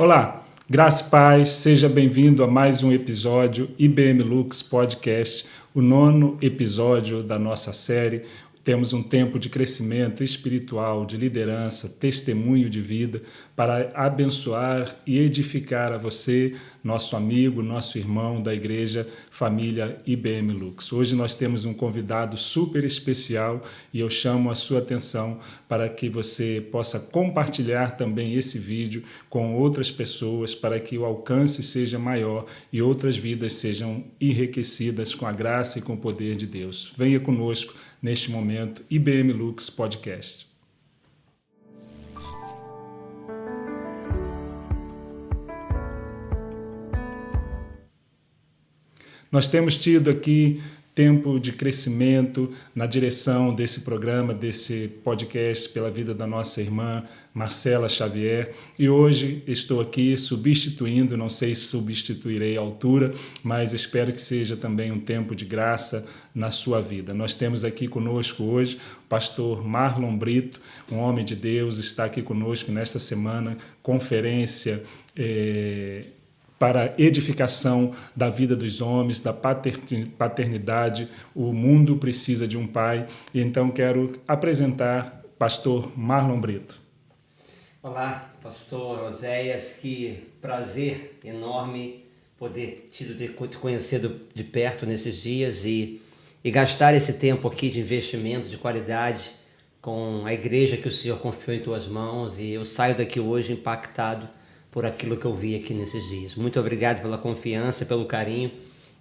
Olá, graça e paz, seja bem-vindo a mais um episódio IBM Lux Podcast, o nono episódio da nossa série temos um tempo de crescimento espiritual, de liderança, testemunho de vida para abençoar e edificar a você, nosso amigo, nosso irmão da igreja Família IBM Lux. Hoje nós temos um convidado super especial e eu chamo a sua atenção para que você possa compartilhar também esse vídeo com outras pessoas para que o alcance seja maior e outras vidas sejam enriquecidas com a graça e com o poder de Deus. Venha conosco neste momento, IBM Lux Podcast. Nós temos tido aqui tempo de crescimento na direção desse programa, desse podcast pela vida da nossa irmã Marcela Xavier. E hoje estou aqui substituindo, não sei se substituirei a altura, mas espero que seja também um tempo de graça na sua vida. Nós temos aqui conosco hoje o pastor Marlon Brito, um homem de Deus, está aqui conosco nesta semana, conferência. Eh, para edificação da vida dos homens, da paternidade. O mundo precisa de um pai. Então quero apresentar pastor Marlon Brito. Olá, pastor Oséias, que prazer enorme poder te conhecer de perto nesses dias e, e gastar esse tempo aqui de investimento de qualidade com a igreja que o Senhor confiou em tuas mãos e eu saio daqui hoje impactado por aquilo que eu vi aqui nesses dias. Muito obrigado pela confiança, pelo carinho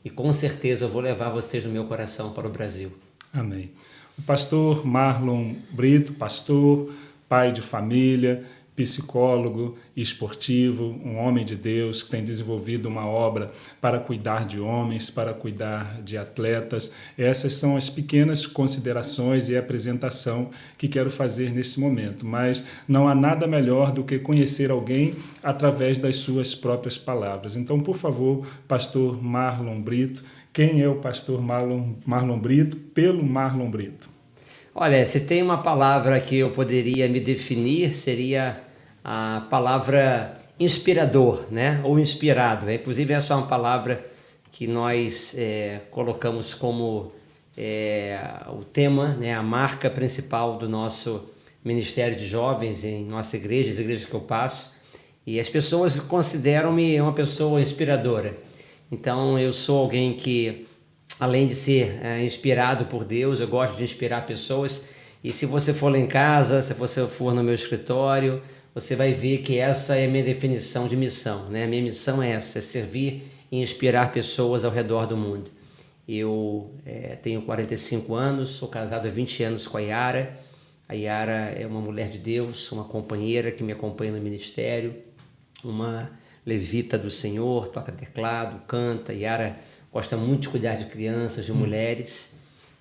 e com certeza eu vou levar vocês no meu coração para o Brasil. Amém. O pastor Marlon Brito, pastor, pai de família, psicólogo esportivo, um homem de Deus que tem desenvolvido uma obra para cuidar de homens, para cuidar de atletas. Essas são as pequenas considerações e apresentação que quero fazer nesse momento, mas não há nada melhor do que conhecer alguém através das suas próprias palavras. Então, por favor, pastor Marlon Brito, quem é o pastor Marlon, Marlon Brito? Pelo Marlon Brito. Olha, se tem uma palavra que eu poderia me definir, seria a palavra inspirador, né? Ou inspirado. Inclusive, essa é uma palavra que nós é, colocamos como é, o tema, né? A marca principal do nosso Ministério de Jovens em nossa igreja, as igrejas que eu passo. E as pessoas consideram-me uma pessoa inspiradora. Então, eu sou alguém que, além de ser é, inspirado por Deus, eu gosto de inspirar pessoas. E se você for lá em casa, se você for no meu escritório, você vai ver que essa é a minha definição de missão. Né? A minha missão é essa, é servir e inspirar pessoas ao redor do mundo. Eu é, tenho 45 anos, sou casado há 20 anos com a Yara. A Yara é uma mulher de Deus, uma companheira que me acompanha no ministério, uma levita do Senhor, toca teclado, canta. Yara gosta muito de cuidar de crianças, de hum. mulheres.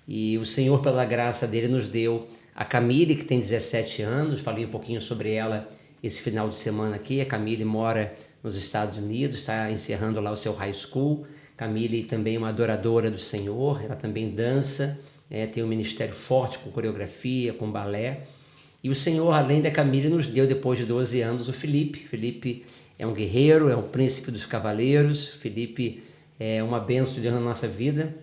E o Senhor, pela graça dele, nos deu a Camille, que tem 17 anos, falei um pouquinho sobre ela esse final de semana aqui. A Camille mora nos Estados Unidos, está encerrando lá o seu high school. Camille também é uma adoradora do Senhor, ela também dança, é, tem um ministério forte com coreografia, com balé. E o Senhor, além da Camille, nos deu, depois de 12 anos, o Felipe. Felipe é um guerreiro, é um príncipe dos cavaleiros. Felipe é uma bênção de Deus na nossa vida.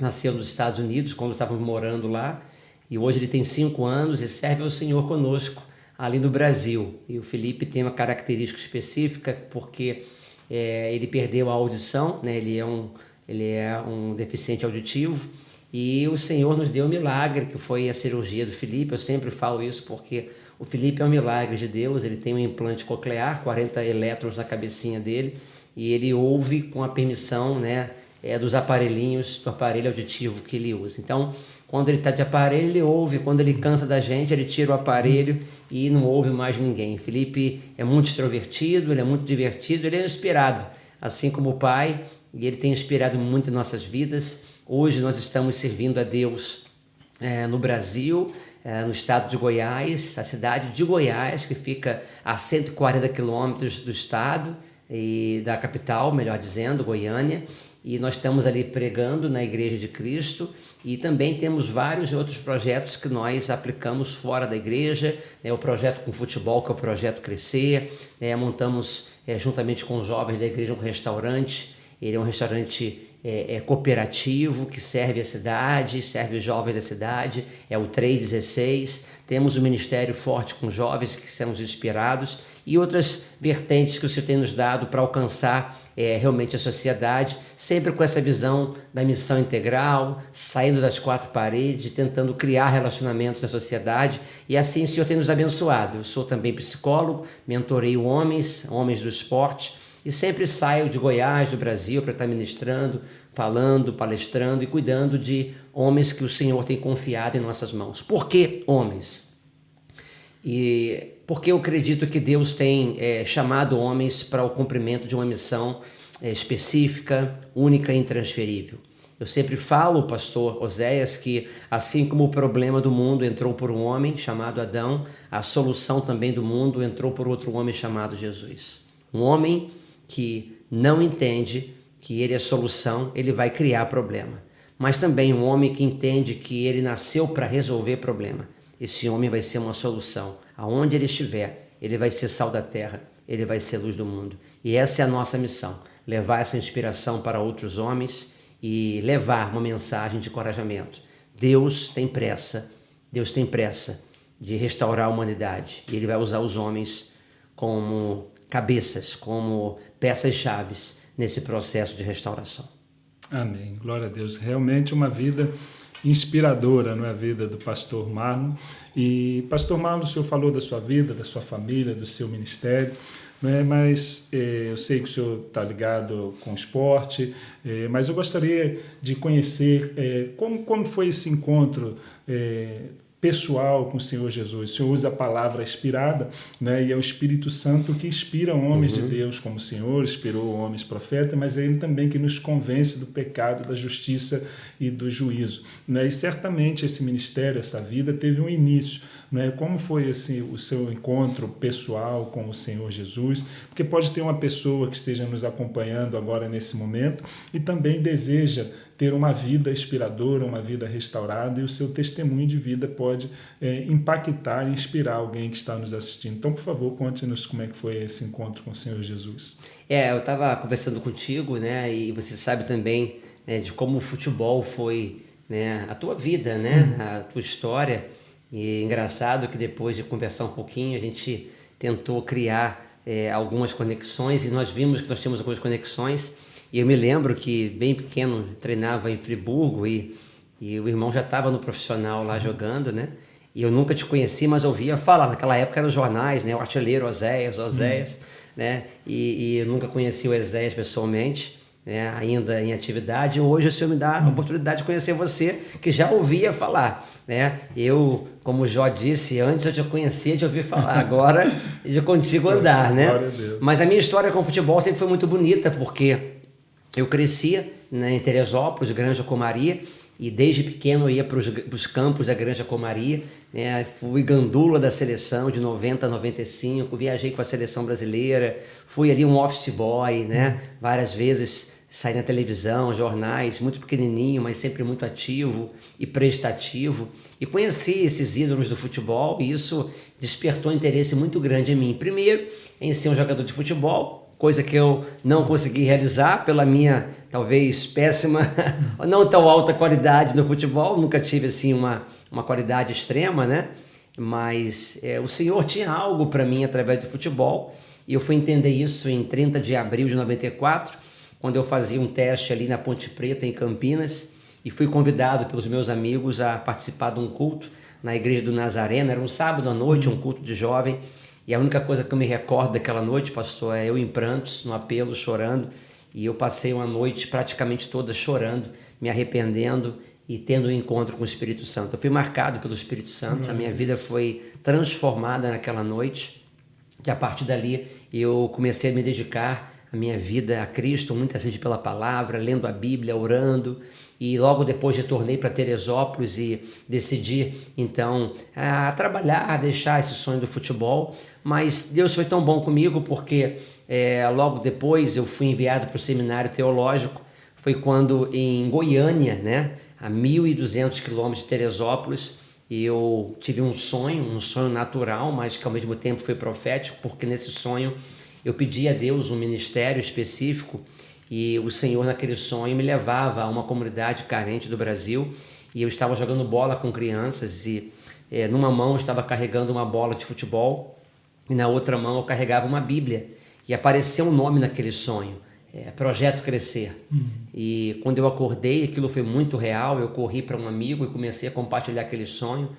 Nasceu nos Estados Unidos, quando estávamos morando lá. E hoje ele tem cinco anos e serve ao Senhor conosco ali no Brasil. E o Felipe tem uma característica específica porque é, ele perdeu a audição, né? ele, é um, ele é um deficiente auditivo. E o Senhor nos deu um milagre, que foi a cirurgia do Felipe. Eu sempre falo isso porque o Felipe é um milagre de Deus. Ele tem um implante coclear, 40 elétrons na cabecinha dele, e ele ouve com a permissão né, é, dos aparelhinhos, do aparelho auditivo que ele usa. Então, quando ele está de aparelho, ele ouve. Quando ele cansa da gente, ele tira o aparelho e não ouve mais ninguém. Felipe é muito extrovertido, ele é muito divertido, ele é inspirado, assim como o pai, e ele tem inspirado muito em nossas vidas. Hoje nós estamos servindo a Deus é, no Brasil, é, no estado de Goiás, a cidade de Goiás, que fica a 140 quilômetros do estado e da capital, melhor dizendo, Goiânia. E nós estamos ali pregando na Igreja de Cristo e também temos vários outros projetos que nós aplicamos fora da igreja, né, o projeto com futebol, que é o projeto Crescer, né, montamos é, juntamente com os jovens da igreja um restaurante, ele é um restaurante é, é, cooperativo que serve a cidade, serve os jovens da cidade, é o 316. Temos um ministério forte com jovens que somos inspirados e outras vertentes que o Senhor tem nos dado para alcançar é, realmente a sociedade, sempre com essa visão da missão integral, saindo das quatro paredes, tentando criar relacionamentos na sociedade, e assim o Senhor tem nos abençoado. Eu sou também psicólogo, mentorei homens, homens do esporte, e sempre saio de Goiás, do Brasil, para estar ministrando, falando, palestrando e cuidando de homens que o Senhor tem confiado em nossas mãos. Por que homens? E porque eu acredito que Deus tem é, chamado homens para o cumprimento de uma missão é, específica, única e intransferível. Eu sempre falo, pastor Oséias, que assim como o problema do mundo entrou por um homem chamado Adão, a solução também do mundo entrou por outro homem chamado Jesus. Um homem que não entende que ele é solução, ele vai criar problema. Mas também um homem que entende que ele nasceu para resolver problema. Esse homem vai ser uma solução aonde ele estiver, ele vai ser sal da terra, ele vai ser luz do mundo. E essa é a nossa missão: levar essa inspiração para outros homens e levar uma mensagem de encorajamento. Deus tem pressa, Deus tem pressa de restaurar a humanidade e ele vai usar os homens como cabeças, como peças chaves nesse processo de restauração. Amém. Glória a Deus. Realmente uma vida inspiradora não é a vida do pastor Marlon. E pastor Marlon, o senhor falou da sua vida, da sua família, do seu ministério, né? mas é, eu sei que o senhor está ligado com esporte, é, mas eu gostaria de conhecer é, como, como foi esse encontro pessoal com o Senhor Jesus. O Senhor usa a palavra inspirada, né? e é o Espírito Santo que inspira homens uhum. de Deus, como o Senhor inspirou homens profetas, mas é Ele também que nos convence do pecado, da justiça e do juízo. Né? E certamente esse ministério, essa vida, teve um início. Né? Como foi assim, o seu encontro pessoal com o Senhor Jesus? Porque pode ter uma pessoa que esteja nos acompanhando agora nesse momento e também deseja ter uma vida inspiradora, uma vida restaurada, e o seu testemunho de vida pode é, impactar e inspirar alguém que está nos assistindo. Então, por favor, conte-nos como é que foi esse encontro com o Senhor Jesus. É, eu estava conversando contigo, né, e você sabe também né, de como o futebol foi né, a tua vida, né, hum. a tua história. E é engraçado que depois de conversar um pouquinho, a gente tentou criar é, algumas conexões e nós vimos que nós tínhamos algumas conexões e eu me lembro que, bem pequeno, treinava em Friburgo e, e o irmão já estava no profissional lá jogando, né? E eu nunca te conheci, mas ouvia falar. Naquela época eram jornais, né? O artilheiro Oséias, Oséias, hum. né? E, e, eu nunca conheci o Oséias pessoalmente, né? ainda em atividade. Hoje o senhor me dá a oportunidade de conhecer você, que já ouvia falar. Né? Eu, como o Jó disse, antes eu te conhecia de ouvir falar, agora de contigo andar, né? Mas a minha história com o futebol sempre foi muito bonita, porque eu crescia né, em Teresópolis, Granja Comaria, e desde pequeno eu ia para os campos da Granja Comaria, né, fui gandula da seleção de 90 a 95, viajei com a seleção brasileira, fui ali um office boy, né, várias vezes saí na televisão, jornais, muito pequenininho, mas sempre muito ativo e prestativo. E conheci esses ídolos do futebol e isso despertou um interesse muito grande em mim. Primeiro, em ser um jogador de futebol, coisa que eu não consegui realizar pela minha talvez péssima, não tão alta qualidade no futebol, nunca tive assim uma, uma qualidade extrema, né? Mas é, o Senhor tinha algo para mim através do futebol e eu fui entender isso em 30 de abril de 94, quando eu fazia um teste ali na Ponte Preta, em Campinas, e fui convidado pelos meus amigos a participar de um culto na igreja do Nazareno, era um sábado à noite, um culto de jovem, e a única coisa que eu me recordo daquela noite, pastor, é eu em prantos, no apelo, chorando. E eu passei uma noite praticamente toda chorando, me arrependendo e tendo um encontro com o Espírito Santo. Eu fui marcado pelo Espírito Santo, a minha vida foi transformada naquela noite. E a partir dali eu comecei a me dedicar a minha vida a Cristo, muitas vezes pela palavra, lendo a Bíblia, orando e logo depois retornei para Teresópolis e decidi então a trabalhar, a deixar esse sonho do futebol. Mas Deus foi tão bom comigo porque é, logo depois eu fui enviado para o seminário teológico. foi quando em Goiânia, né, a 1.200 quilômetros de Teresópolis, eu tive um sonho, um sonho natural, mas que ao mesmo tempo foi profético, porque nesse sonho eu pedi a Deus um ministério específico e o Senhor naquele sonho me levava a uma comunidade carente do Brasil e eu estava jogando bola com crianças e é, numa mão eu estava carregando uma bola de futebol e na outra mão eu carregava uma Bíblia e apareceu um nome naquele sonho é, Projeto Crescer. Uhum. E quando eu acordei, aquilo foi muito real. Eu corri para um amigo e comecei a compartilhar aquele sonho.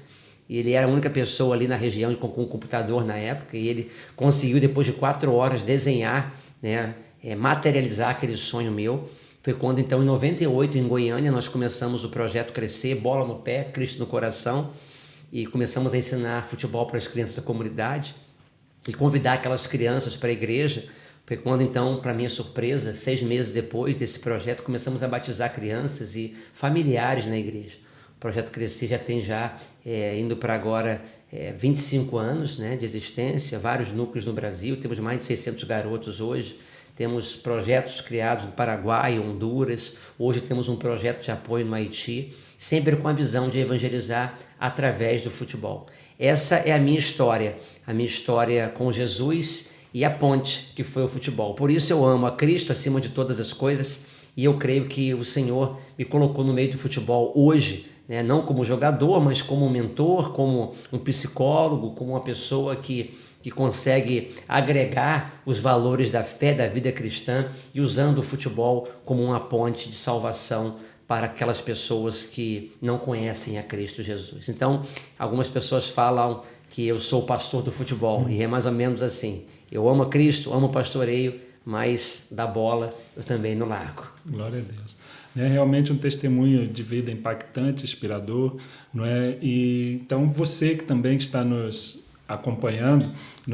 Ele era a única pessoa ali na região com, com um computador na época. E ele conseguiu, depois de quatro horas, desenhar, né, é, materializar aquele sonho meu. Foi quando, então, em 98, em Goiânia, nós começamos o projeto Crescer, bola no pé, Cristo no coração. E começamos a ensinar futebol para as crianças da comunidade e convidar aquelas crianças para a igreja foi quando, então, para minha surpresa, seis meses depois desse projeto, começamos a batizar crianças e familiares na igreja. O projeto Crescer já tem já é, indo para agora é, 25 anos né, de existência, vários núcleos no Brasil, temos mais de 600 garotos hoje, temos projetos criados no Paraguai, Honduras, hoje temos um projeto de apoio no Haiti, sempre com a visão de evangelizar através do futebol. Essa é a minha história, a minha história com Jesus e a ponte que foi o futebol. Por isso eu amo a Cristo acima de todas as coisas e eu creio que o Senhor me colocou no meio do futebol hoje, né? não como jogador, mas como mentor, como um psicólogo, como uma pessoa que, que consegue agregar os valores da fé, da vida cristã e usando o futebol como uma ponte de salvação para aquelas pessoas que não conhecem a Cristo Jesus. Então, algumas pessoas falam que eu sou pastor do futebol e é mais ou menos assim. Eu amo a Cristo, amo o pastoreio, mas da bola eu também não largo. Glória a Deus. É realmente um testemunho de vida impactante, inspirador, não é? E então você que também está nos acompanhando,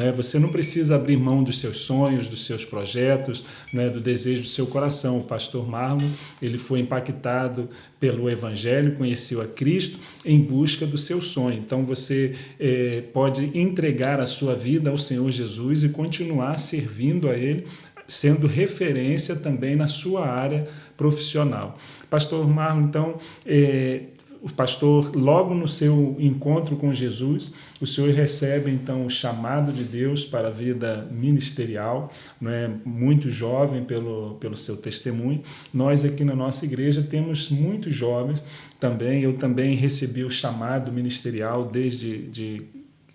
é? Você não precisa abrir mão dos seus sonhos, dos seus projetos, é? do desejo do seu coração. O pastor Marlon ele foi impactado pelo Evangelho, conheceu a Cristo em busca do seu sonho. Então você é, pode entregar a sua vida ao Senhor Jesus e continuar servindo a Ele sendo referência também na sua área profissional. Pastor Marlon, então, é, o pastor, logo no seu encontro com Jesus, o senhor recebe então o chamado de Deus para a vida ministerial, não é muito jovem pelo, pelo seu testemunho. Nós aqui na nossa igreja temos muitos jovens também. Eu também recebi o chamado ministerial desde de,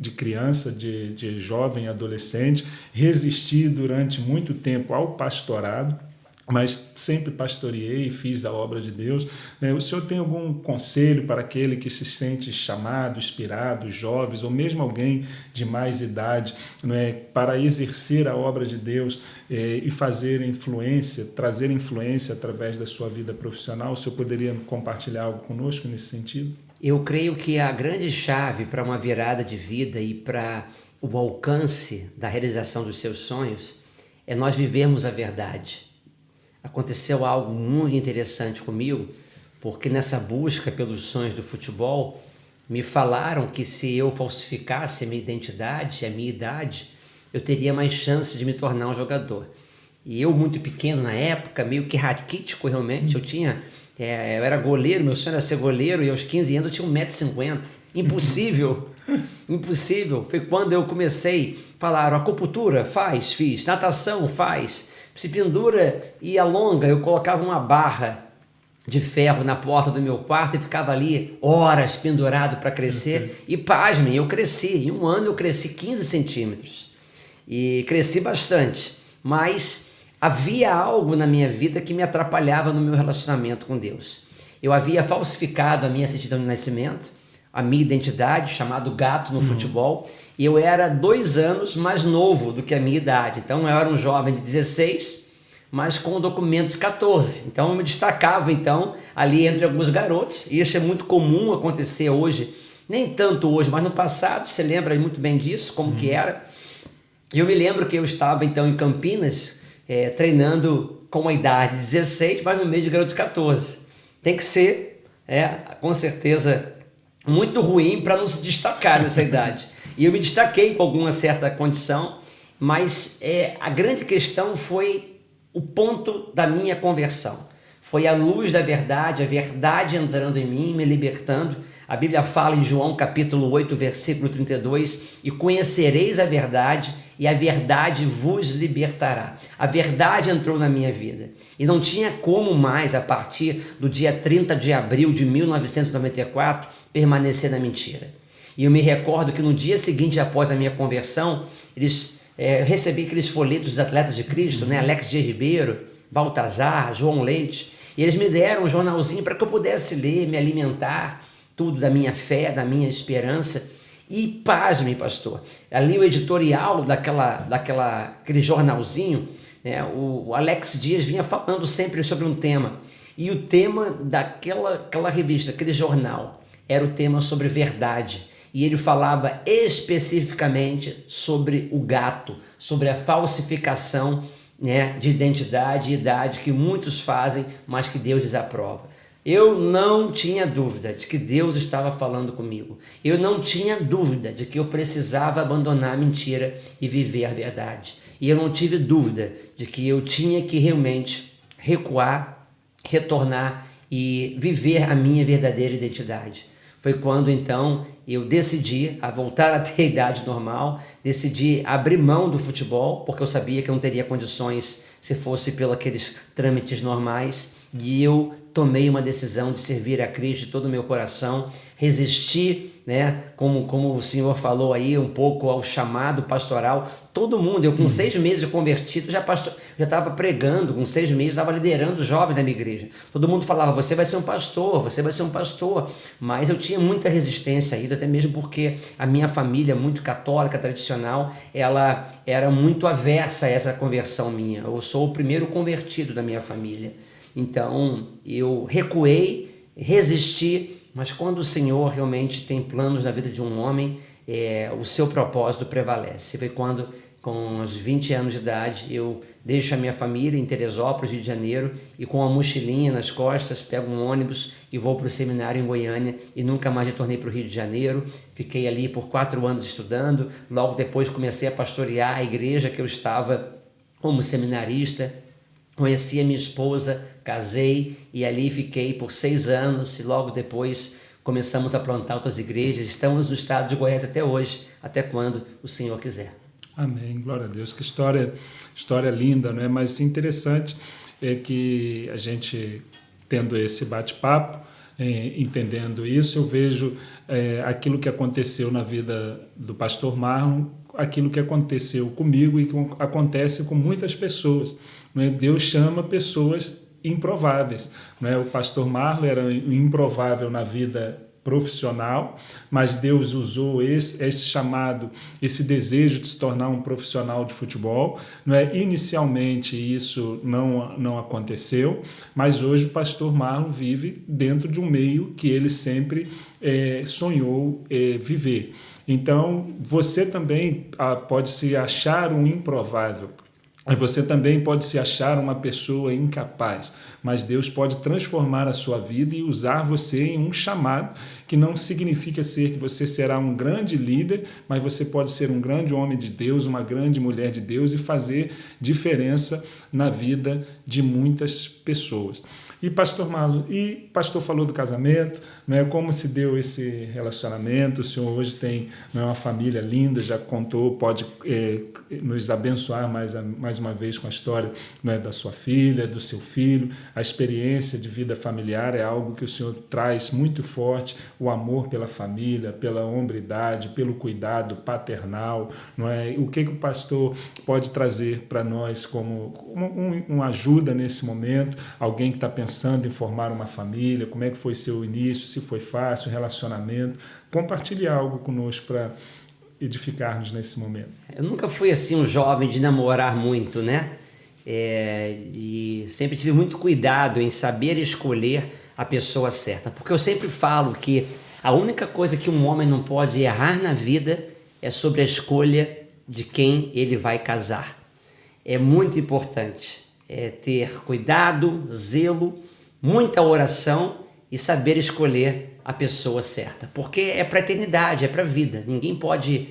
de criança, de, de jovem, adolescente, resisti durante muito tempo ao pastorado mas sempre pastoreei fiz a obra de Deus. Né? O senhor tem algum conselho para aquele que se sente chamado, inspirado, jovens, ou mesmo alguém de mais idade, é, para exercer a obra de Deus é, e fazer influência, trazer influência através da sua vida profissional? O senhor poderia compartilhar algo conosco nesse sentido? Eu creio que a grande chave para uma virada de vida e para o alcance da realização dos seus sonhos é nós vivermos a verdade aconteceu algo muito interessante comigo, porque nessa busca pelos sonhos do futebol, me falaram que se eu falsificasse a minha identidade, a minha idade, eu teria mais chance de me tornar um jogador. E eu, muito pequeno na época, meio que raquítico realmente, eu tinha. É, eu era goleiro, meu sonho era ser goleiro, e aos 15 anos eu tinha 1,50m. Impossível! Impossível! Foi quando eu comecei. Falaram, acupuntura? Faz, fiz. Natação? Faz se pendura e alonga. Eu colocava uma barra de ferro na porta do meu quarto e ficava ali horas pendurado para crescer. E pasmem, eu cresci. Em um ano eu cresci 15 centímetros. E cresci bastante. Mas havia algo na minha vida que me atrapalhava no meu relacionamento com Deus. Eu havia falsificado a minha certidão de nascimento a minha identidade, chamado gato no uhum. futebol, e eu era dois anos mais novo do que a minha idade. Então eu era um jovem de 16, mas com um documento de 14. Então eu me destacava então ali entre alguns garotos, e isso é muito comum acontecer hoje, nem tanto hoje, mas no passado, você lembra muito bem disso, como uhum. que era. Eu me lembro que eu estava então em Campinas, é, treinando com uma idade de 16, mas no meio de garoto de 14. Tem que ser, é, com certeza, muito ruim para não se destacar nessa idade. E eu me destaquei com alguma certa condição, mas é, a grande questão foi o ponto da minha conversão. Foi a luz da verdade, a verdade entrando em mim, me libertando. A Bíblia fala em João capítulo 8, versículo 32: E conhecereis a verdade, e a verdade vos libertará. A verdade entrou na minha vida. E não tinha como mais, a partir do dia 30 de abril de 1994, permanecer na mentira. E eu me recordo que no dia seguinte, após a minha conversão, eles é, recebi aqueles folhetos dos atletas de Cristo, né? Alex G. Ribeiro, Baltazar, João Leite, e eles me deram um jornalzinho para que eu pudesse ler, me alimentar, tudo da minha fé, da minha esperança. E pasme, pastor, ali o editorial daquela, daquela, aquele jornalzinho, né, o, Alex Dias vinha falando sempre sobre um tema. E o tema daquela aquela revista, aquele jornal, era o tema sobre verdade. E ele falava especificamente sobre o gato, sobre a falsificação né, de identidade e idade que muitos fazem, mas que Deus desaprova. Eu não tinha dúvida de que Deus estava falando comigo. Eu não tinha dúvida de que eu precisava abandonar a mentira e viver a verdade. E eu não tive dúvida de que eu tinha que realmente recuar, retornar e viver a minha verdadeira identidade. Foi quando então eu decidi a voltar a ter a idade normal, decidi abrir mão do futebol, porque eu sabia que eu não teria condições se fosse pelos aqueles trâmites normais, e eu tomei uma decisão de servir a Cristo de todo o meu coração, resistir, né, como, como o senhor falou aí, um pouco ao chamado pastoral. Todo mundo, eu com hum. seis meses convertido, já pastor, já estava pregando, com seis meses, estava liderando os jovens da minha igreja. Todo mundo falava, você vai ser um pastor, você vai ser um pastor. Mas eu tinha muita resistência ainda, até mesmo porque a minha família, muito católica, tradicional, ela era muito aversa a essa conversão minha. Eu sou o primeiro convertido da minha família. Então eu recuei, resisti, mas quando o Senhor realmente tem planos na vida de um homem, é, o seu propósito prevalece. Foi quando, com os 20 anos de idade, eu deixo a minha família em Teresópolis, Rio de Janeiro, e com a mochilinha nas costas, pego um ônibus e vou para o seminário em Goiânia e nunca mais retornei para o Rio de Janeiro. Fiquei ali por quatro anos estudando, logo depois comecei a pastorear a igreja que eu estava como seminarista. Conheci a minha esposa casei e ali fiquei por seis anos e logo depois começamos a plantar outras igrejas. Estamos no estado de Goiás até hoje, até quando o Senhor quiser. Amém, glória a Deus. Que história, história linda, não é? Mas interessante é que a gente tendo esse bate-papo, é, entendendo isso, eu vejo é, aquilo que aconteceu na vida do pastor Marlon, aquilo que aconteceu comigo e que acontece com muitas pessoas. Não é? Deus chama pessoas improváveis. Né? O pastor Marlon era improvável na vida profissional, mas Deus usou esse, esse chamado, esse desejo de se tornar um profissional de futebol. Não é? Inicialmente isso não, não aconteceu, mas hoje o pastor Marlon vive dentro de um meio que ele sempre é, sonhou é, viver. Então, você também ah, pode se achar um improvável, você também pode se achar uma pessoa incapaz, mas Deus pode transformar a sua vida e usar você em um chamado que não significa ser que você será um grande líder, mas você pode ser um grande homem de Deus, uma grande mulher de Deus e fazer diferença na vida de muitas pessoas. E pastor Marlon, e pastor falou do casamento, é como se deu esse relacionamento. O senhor hoje tem é uma família linda, já contou, pode é, nos abençoar mais, mais uma vez com a história é da sua filha, do seu filho. A experiência de vida familiar é algo que o senhor traz muito forte, o amor pela família, pela hombridade, pelo cuidado paternal, não é? O que que o pastor pode trazer para nós como, como um, uma ajuda nesse momento? Alguém que está pensando pensando em formar uma família, como é que foi seu início, se foi fácil, relacionamento. Compartilhe algo conosco para edificar-nos nesse momento. Eu nunca fui assim um jovem de namorar muito, né? É, e sempre tive muito cuidado em saber escolher a pessoa certa, porque eu sempre falo que a única coisa que um homem não pode errar na vida é sobre a escolha de quem ele vai casar. É muito importante é ter cuidado, zelo, muita oração e saber escolher a pessoa certa. Porque é para a eternidade, é para a vida. Ninguém pode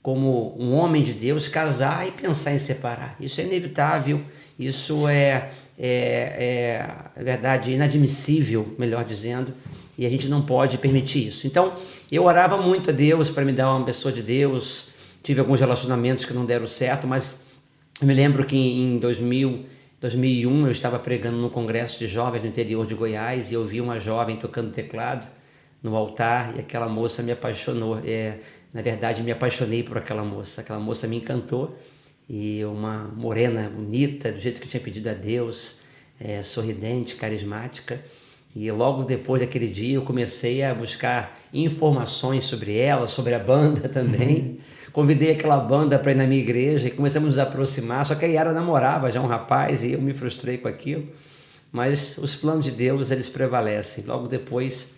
como um homem de Deus, casar e pensar em separar. Isso é inevitável, isso é, é, é, é verdade, inadmissível, melhor dizendo, e a gente não pode permitir isso. Então, eu orava muito a Deus para me dar uma pessoa de Deus, tive alguns relacionamentos que não deram certo, mas eu me lembro que em 2000, 2001 eu estava pregando num congresso de jovens no interior de Goiás e eu vi uma jovem tocando teclado no altar e aquela moça me apaixonou. É, na verdade, me apaixonei por aquela moça. Aquela moça me encantou e uma morena bonita, do jeito que eu tinha pedido a Deus, é, sorridente, carismática. E logo depois daquele dia eu comecei a buscar informações sobre ela, sobre a banda também. Convidei aquela banda para ir na minha igreja e começamos a nos aproximar. Só que a Yara namorava já um rapaz e eu me frustrei com aquilo. Mas os planos de Deus, eles prevalecem. Logo depois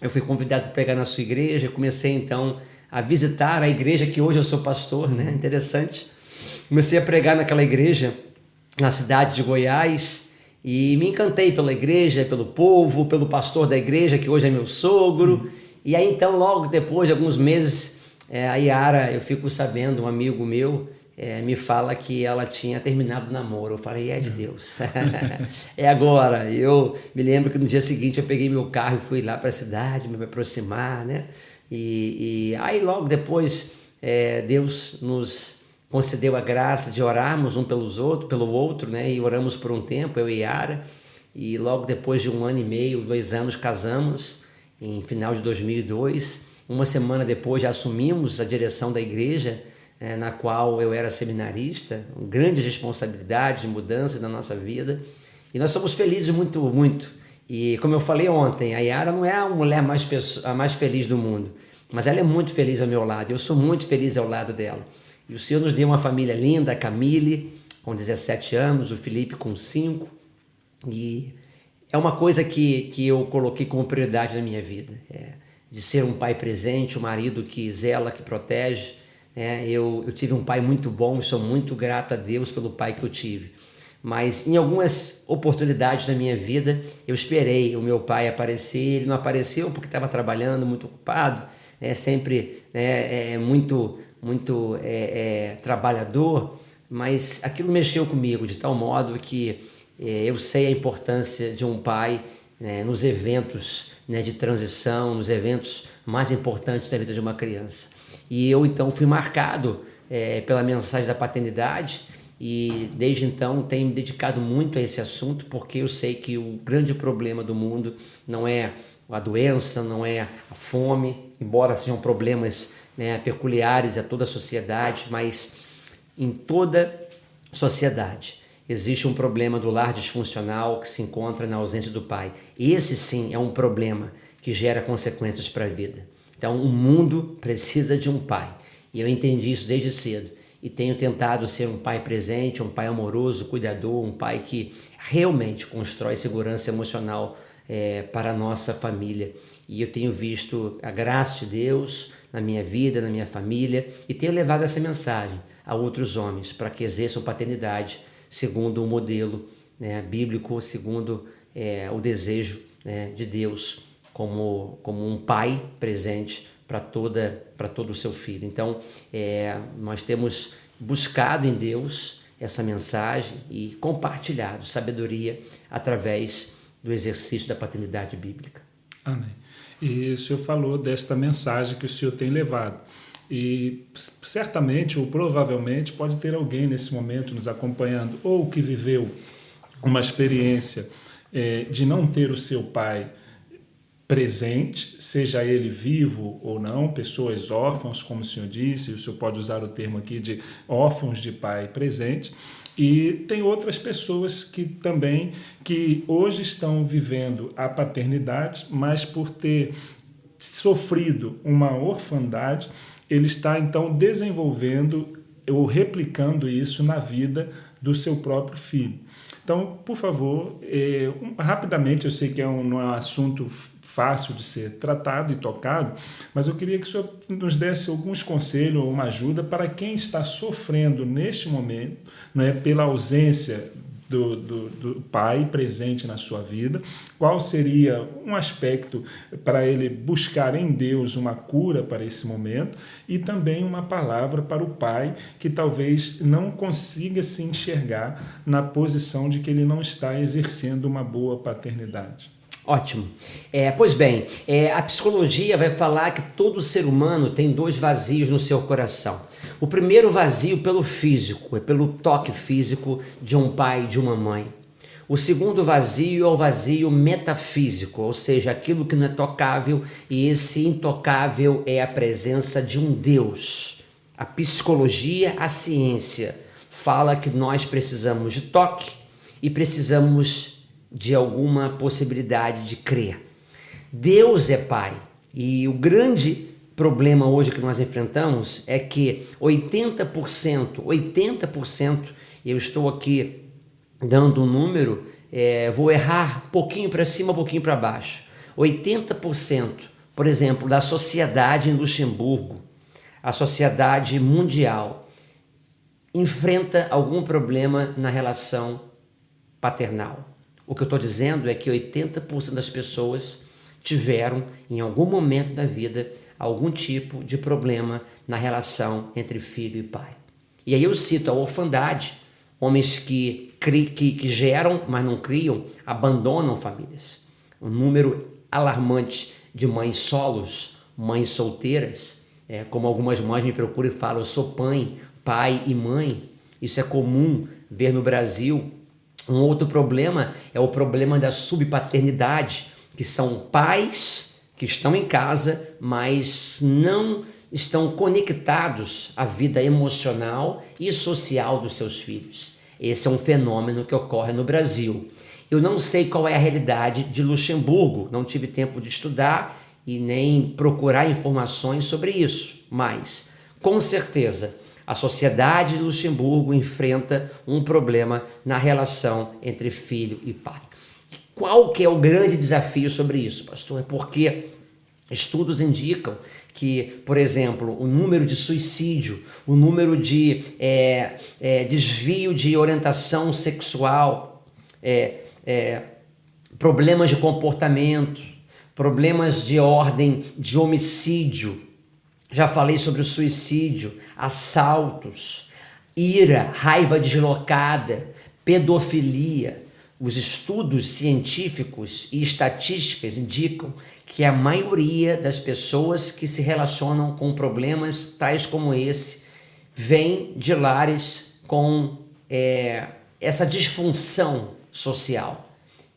eu fui convidado para pregar na sua igreja, comecei então a visitar a igreja que hoje eu sou pastor, né? Interessante. Comecei a pregar naquela igreja na cidade de Goiás e me encantei pela igreja, pelo povo, pelo pastor da igreja que hoje é meu sogro. E aí então logo depois de alguns meses, é, a Yara, eu fico sabendo, um amigo meu, é, me fala que ela tinha terminado o namoro. Eu falei, é de hum. Deus. é agora. Eu me lembro que no dia seguinte eu peguei meu carro e fui lá para a cidade, me aproximar, né? E, e aí logo depois é, Deus nos concedeu a graça de orarmos um pelos outros, pelo outro, né? E oramos por um tempo, eu e Yara. E logo depois de um ano e meio, dois anos, casamos, em final de 2002. Uma semana depois já assumimos a direção da igreja é, na qual eu era seminarista, grandes responsabilidades, mudanças na nossa vida. E nós somos felizes muito, muito. E como eu falei ontem, a Yara não é a mulher mais, a mais feliz do mundo, mas ela é muito feliz ao meu lado. Eu sou muito feliz ao lado dela. E o Senhor nos deu uma família linda, a Camille, com 17 anos, o Felipe com 5. E é uma coisa que, que eu coloquei como prioridade na minha vida. É, de ser um pai presente, um marido que zela, que protege, é, eu, eu tive um pai muito bom e sou muito grato a Deus pelo pai que eu tive. Mas em algumas oportunidades da minha vida, eu esperei o meu pai aparecer. Ele não apareceu porque estava trabalhando, muito ocupado, né, sempre né, é, muito, muito é, é, trabalhador. Mas aquilo mexeu comigo de tal modo que é, eu sei a importância de um pai né, nos eventos né, de transição, nos eventos mais importantes da vida de uma criança. E eu então fui marcado é, pela mensagem da paternidade e desde então tenho me dedicado muito a esse assunto porque eu sei que o grande problema do mundo não é a doença, não é a fome, embora sejam problemas né, peculiares a toda a sociedade, mas em toda sociedade existe um problema do lar disfuncional que se encontra na ausência do pai. Esse sim é um problema que gera consequências para a vida. Então, o mundo precisa de um pai. E eu entendi isso desde cedo. E tenho tentado ser um pai presente, um pai amoroso, cuidador, um pai que realmente constrói segurança emocional é, para a nossa família. E eu tenho visto a graça de Deus na minha vida, na minha família, e tenho levado essa mensagem a outros homens para que exerçam paternidade segundo o modelo né, bíblico, segundo é, o desejo né, de Deus como, como um pai presente para toda para todo o seu filho. Então, é, nós temos buscado em Deus essa mensagem e compartilhado sabedoria através do exercício da paternidade bíblica. Amém. E o senhor falou desta mensagem que o senhor tem levado. E certamente ou provavelmente pode ter alguém nesse momento nos acompanhando ou que viveu uma experiência é, de não ter o seu pai presente, seja ele vivo ou não, pessoas órfãos, como o senhor disse, o senhor pode usar o termo aqui de órfãos de pai presente, e tem outras pessoas que também que hoje estão vivendo a paternidade, mas por ter sofrido uma orfandade, ele está então desenvolvendo ou replicando isso na vida do seu próprio filho. Então, por favor, eh, rapidamente, eu sei que é um, não é um assunto fácil de ser tratado e tocado, mas eu queria que o senhor nos desse alguns conselhos ou uma ajuda para quem está sofrendo neste momento, não é, pela ausência do, do, do pai presente na sua vida, qual seria um aspecto para ele buscar em Deus uma cura para esse momento e também uma palavra para o pai que talvez não consiga se enxergar na posição de que ele não está exercendo uma boa paternidade. Ótimo. É, pois bem, é, a psicologia vai falar que todo ser humano tem dois vazios no seu coração. O primeiro vazio pelo físico, é pelo toque físico de um pai e de uma mãe. O segundo vazio é o vazio metafísico, ou seja, aquilo que não é tocável, e esse intocável é a presença de um Deus. A psicologia, a ciência, fala que nós precisamos de toque e precisamos de alguma possibilidade de crer. Deus é Pai e o grande problema hoje que nós enfrentamos é que 80%, 80%, eu estou aqui dando um número, é, vou errar pouquinho para cima, pouquinho para baixo. 80%, por exemplo, da sociedade em Luxemburgo, a sociedade mundial, enfrenta algum problema na relação paternal. O que eu estou dizendo é que 80% das pessoas tiveram, em algum momento da vida, algum tipo de problema na relação entre filho e pai. E aí eu cito a orfandade, homens que, cri, que, que geram, mas não criam, abandonam famílias. Um número alarmante de mães solos, mães solteiras, é, como algumas mães me procuram e falam, eu sou pai, pai e mãe. Isso é comum ver no Brasil, um outro problema é o problema da subpaternidade, que são pais que estão em casa, mas não estão conectados à vida emocional e social dos seus filhos. Esse é um fenômeno que ocorre no Brasil. Eu não sei qual é a realidade de Luxemburgo, não tive tempo de estudar e nem procurar informações sobre isso, mas com certeza a sociedade de Luxemburgo enfrenta um problema na relação entre filho e pai. Qual que é o grande desafio sobre isso, pastor? É porque estudos indicam que, por exemplo, o número de suicídio, o número de é, é, desvio de orientação sexual, é, é problemas de comportamento, problemas de ordem de homicídio, já falei sobre o suicídio, assaltos, ira, raiva deslocada, pedofilia. Os estudos científicos e estatísticas indicam que a maioria das pessoas que se relacionam com problemas tais como esse vem de lares com é, essa disfunção social.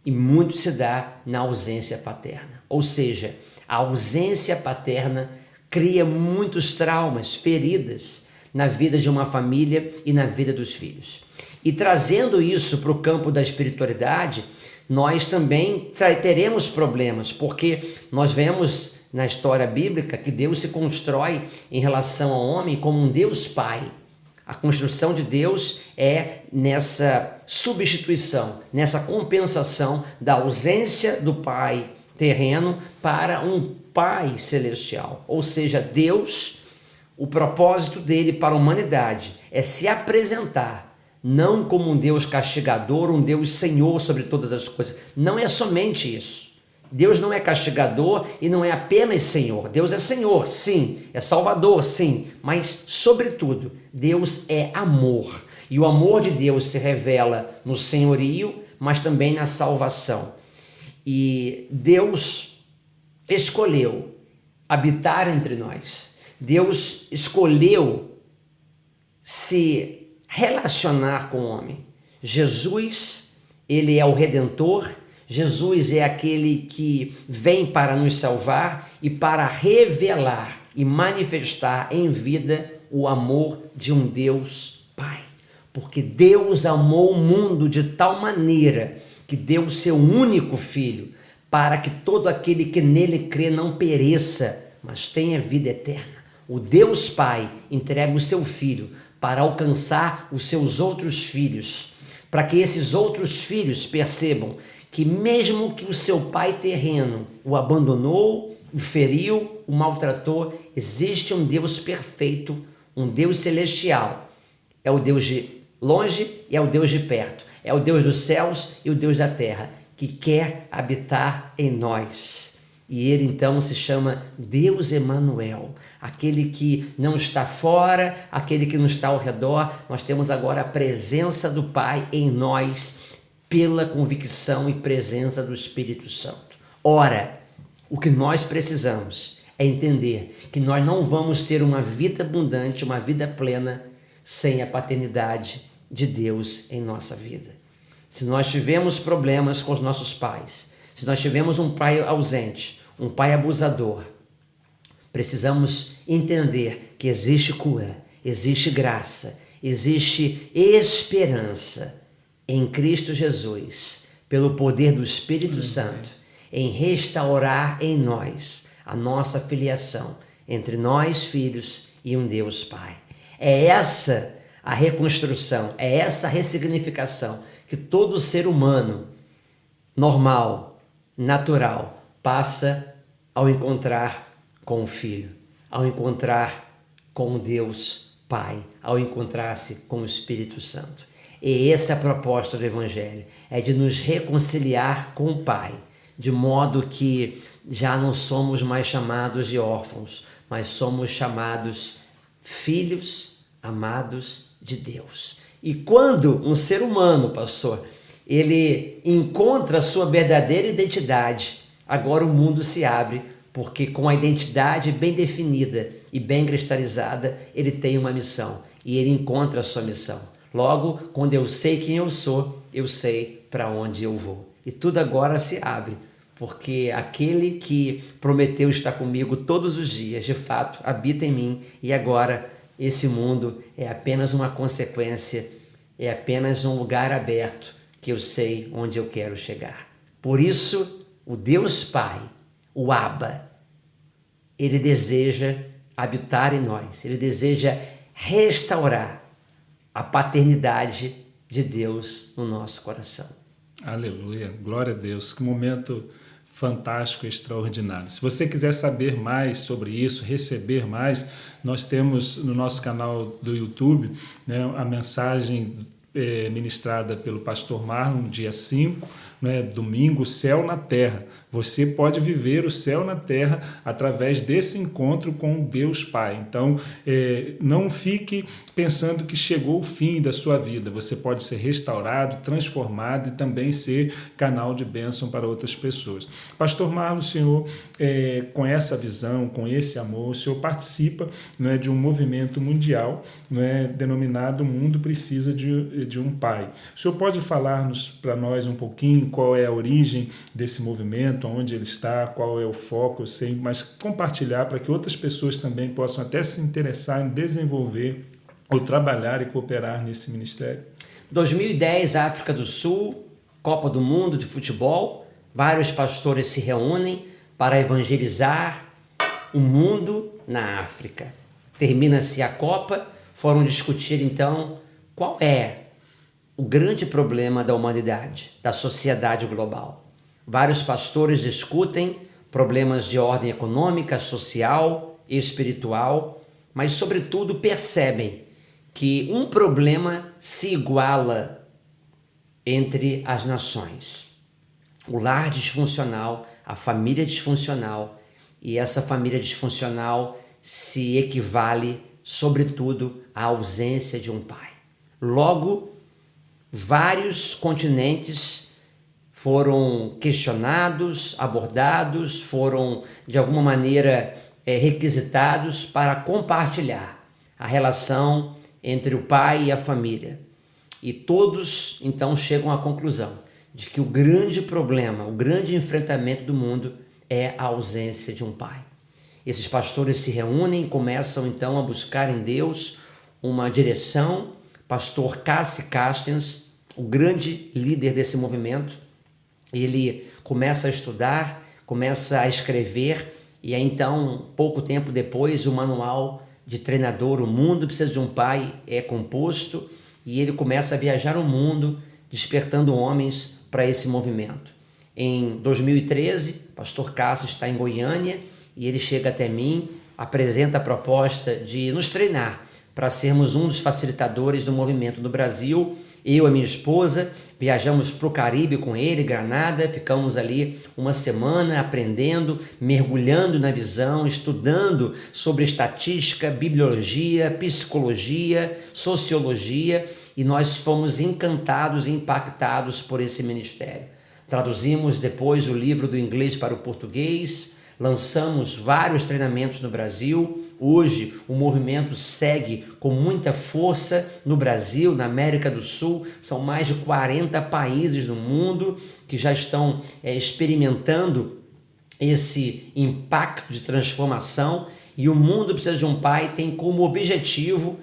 E muito se dá na ausência paterna. Ou seja, a ausência paterna cria muitos traumas, feridas na vida de uma família e na vida dos filhos. E trazendo isso para o campo da espiritualidade, nós também teremos problemas, porque nós vemos na história bíblica que Deus se constrói em relação ao homem como um Deus Pai. A construção de Deus é nessa substituição, nessa compensação da ausência do Pai terreno para um Pai celestial. Ou seja, Deus, o propósito dele para a humanidade é se apresentar não como um Deus castigador, um Deus senhor sobre todas as coisas. Não é somente isso. Deus não é castigador e não é apenas Senhor. Deus é Senhor, sim, é Salvador, sim, mas, sobretudo, Deus é amor. E o amor de Deus se revela no senhorio, mas também na salvação. E Deus escolheu habitar entre nós. Deus escolheu se relacionar com o homem. Jesus, ele é o redentor, Jesus é aquele que vem para nos salvar e para revelar e manifestar em vida o amor de um Deus Pai. Porque Deus amou o mundo de tal maneira que deu o seu único filho, para que todo aquele que nele crê não pereça, mas tenha vida eterna. O Deus Pai entrega o seu filho para alcançar os seus outros filhos, para que esses outros filhos percebam que, mesmo que o seu pai terreno o abandonou, o feriu, o maltratou, existe um Deus perfeito, um Deus celestial. É o Deus de longe e é o Deus de perto. É o Deus dos céus e o Deus da terra, que quer habitar em nós. E ele então se chama Deus Emanuel, aquele que não está fora, aquele que não está ao redor. Nós temos agora a presença do Pai em nós pela convicção e presença do Espírito Santo. Ora, o que nós precisamos é entender que nós não vamos ter uma vida abundante, uma vida plena, sem a paternidade de Deus em nossa vida. Se nós tivemos problemas com os nossos pais, se nós tivemos um pai ausente, um pai abusador, precisamos entender que existe cura, existe graça, existe esperança em Cristo Jesus, pelo poder do Espírito Santo, em restaurar em nós a nossa filiação entre nós, filhos, e um Deus Pai. É essa a reconstrução, é essa a ressignificação que todo ser humano normal, natural, passa ao encontrar com o Filho, ao encontrar com Deus Pai, ao encontrar-se com o Espírito Santo. E essa é a proposta do Evangelho: é de nos reconciliar com o Pai, de modo que já não somos mais chamados de órfãos, mas somos chamados filhos amados de Deus. E quando um ser humano, pastor, ele encontra a sua verdadeira identidade, agora o mundo se abre, porque com a identidade bem definida e bem cristalizada, ele tem uma missão e ele encontra a sua missão. Logo, quando eu sei quem eu sou, eu sei para onde eu vou. E tudo agora se abre porque aquele que prometeu estar comigo todos os dias, de fato, habita em mim e agora esse mundo é apenas uma consequência, é apenas um lugar aberto que eu sei onde eu quero chegar. Por isso, o Deus Pai, o Abba, ele deseja habitar em nós, ele deseja restaurar a paternidade de Deus no nosso coração. Aleluia, glória a Deus. Que momento fantástico, extraordinário. Se você quiser saber mais sobre isso, receber mais, nós temos no nosso canal do YouTube né, a mensagem é, ministrada pelo pastor Marlon, dia 5, né, domingo, céu na terra. Você pode viver o céu na terra através desse encontro com Deus Pai. Então, é, não fique pensando que chegou o fim da sua vida. Você pode ser restaurado, transformado e também ser canal de bênção para outras pessoas. Pastor Marlon, o senhor, é, com essa visão, com esse amor, o senhor participa é, de um movimento mundial é, denominado O Mundo Precisa de, de um Pai. O senhor pode falar para nós um pouquinho qual é a origem desse movimento, onde ele está, qual é o foco, eu sei, mas compartilhar para que outras pessoas também possam até se interessar em desenvolver ou trabalhar e cooperar nesse ministério. 2010, África do Sul, Copa do Mundo de futebol, vários pastores se reúnem para evangelizar o mundo na África. Termina-se a Copa, foram discutir então qual é o grande problema da humanidade, da sociedade global. Vários pastores discutem problemas de ordem econômica, social e espiritual, mas, sobretudo, percebem que um problema se iguala entre as nações. O lar disfuncional, a família disfuncional, e essa família disfuncional se equivale, sobretudo, à ausência de um pai. Logo, vários continentes foram questionados, abordados, foram de alguma maneira é, requisitados para compartilhar a relação entre o pai e a família. E todos então chegam à conclusão de que o grande problema, o grande enfrentamento do mundo é a ausência de um pai. Esses pastores se reúnem, começam então a buscar em Deus uma direção. Pastor Cassie Castens o grande líder desse movimento, ele começa a estudar, começa a escrever, e aí então, pouco tempo depois, o manual de treinador O Mundo Precisa de um Pai é composto, e ele começa a viajar o mundo, despertando homens para esse movimento. Em 2013, pastor Cássio está em Goiânia e ele chega até mim, apresenta a proposta de nos treinar para sermos um dos facilitadores do movimento no Brasil. Eu e minha esposa viajamos para o Caribe com ele, Granada, ficamos ali uma semana aprendendo, mergulhando na visão, estudando sobre estatística, bibliologia, psicologia, sociologia e nós fomos encantados e impactados por esse ministério. Traduzimos depois o livro do inglês para o português, lançamos vários treinamentos no Brasil. Hoje o movimento segue com muita força no Brasil, na América do Sul. São mais de 40 países no mundo que já estão é, experimentando esse impacto de transformação. E o mundo precisa de um pai tem como objetivo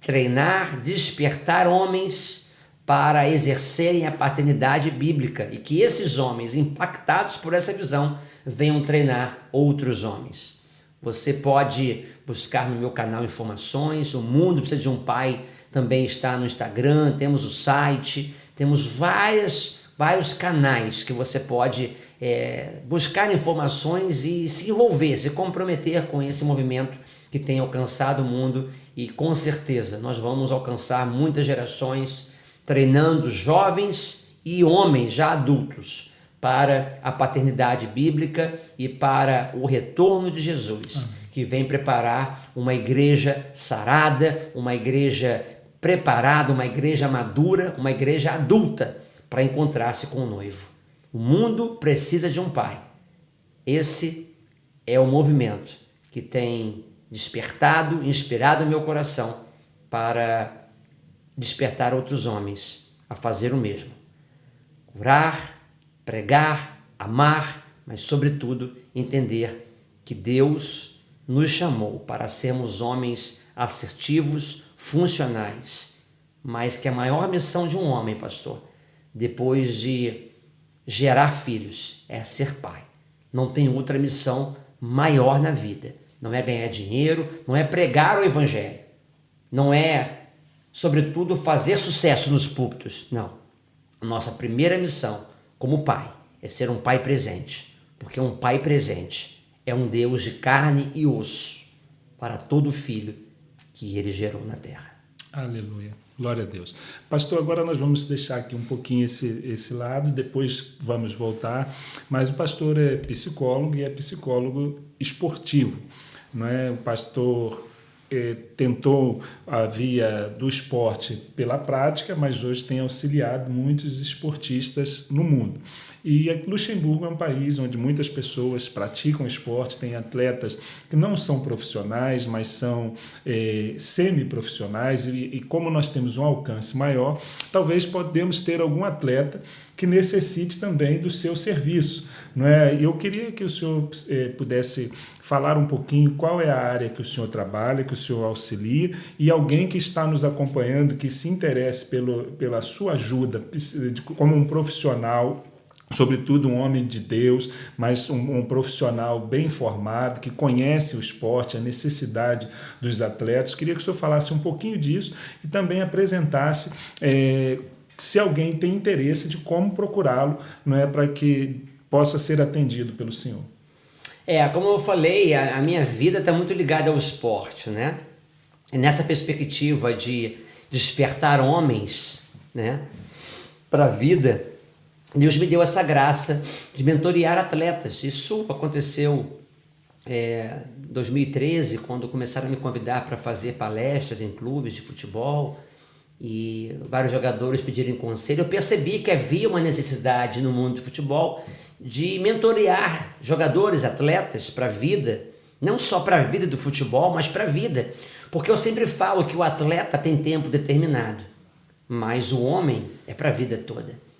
treinar, despertar homens para exercerem a paternidade bíblica e que esses homens, impactados por essa visão, venham treinar outros homens. Você pode buscar no meu canal informações, o Mundo Precisa de um Pai também está no Instagram, temos o site, temos várias, vários canais que você pode é, buscar informações e se envolver, se comprometer com esse movimento que tem alcançado o mundo. E com certeza nós vamos alcançar muitas gerações treinando jovens e homens já adultos para a paternidade bíblica e para o retorno de Jesus, que vem preparar uma igreja sarada, uma igreja preparada, uma igreja madura, uma igreja adulta para encontrar-se com o noivo. O mundo precisa de um pai. Esse é o movimento que tem despertado, inspirado meu coração para despertar outros homens a fazer o mesmo. Curar, pregar, amar, mas, sobretudo, entender que Deus nos chamou para sermos homens assertivos, funcionais, mas que a maior missão de um homem, pastor, depois de gerar filhos, é ser pai. Não tem outra missão maior na vida. Não é ganhar dinheiro, não é pregar o evangelho, não é sobretudo, fazer sucesso nos púlpitos. Não. Nossa primeira missão como pai é ser um pai presente, porque um pai presente é um Deus de carne e osso para todo filho que ele gerou na terra. Aleluia. Glória a Deus. Pastor, agora nós vamos deixar aqui um pouquinho esse, esse lado, depois vamos voltar. Mas o pastor é psicólogo e é psicólogo esportivo. Não é? O pastor eh, tentou a via do esporte pela prática, mas hoje tem auxiliado muitos esportistas no mundo. E Luxemburgo é um país onde muitas pessoas praticam esporte, tem atletas que não são profissionais, mas são é, semi-profissionais, e, e como nós temos um alcance maior, talvez podemos ter algum atleta que necessite também do seu serviço. Não é? Eu queria que o senhor é, pudesse falar um pouquinho qual é a área que o senhor trabalha, que o senhor auxilia, e alguém que está nos acompanhando, que se interesse pelo, pela sua ajuda como um profissional sobretudo um homem de Deus, mas um, um, profissional bem formado, que conhece o esporte, a necessidade dos atletas. Queria que o senhor falasse um pouquinho disso e também apresentasse é, se alguém tem interesse de como procurá-lo, não é para que possa ser atendido pelo senhor. É, como eu falei, a, a minha vida está muito ligada ao esporte, né? E nessa perspectiva de despertar homens, né, para a vida, Deus me deu essa graça de mentorear atletas. Isso aconteceu é, em 2013, quando começaram a me convidar para fazer palestras em clubes de futebol e vários jogadores pediram conselho. Eu percebi que havia uma necessidade no mundo de futebol de mentorear jogadores, atletas para a vida, não só para a vida do futebol, mas para a vida. Porque eu sempre falo que o atleta tem tempo determinado, mas o homem é para a vida toda.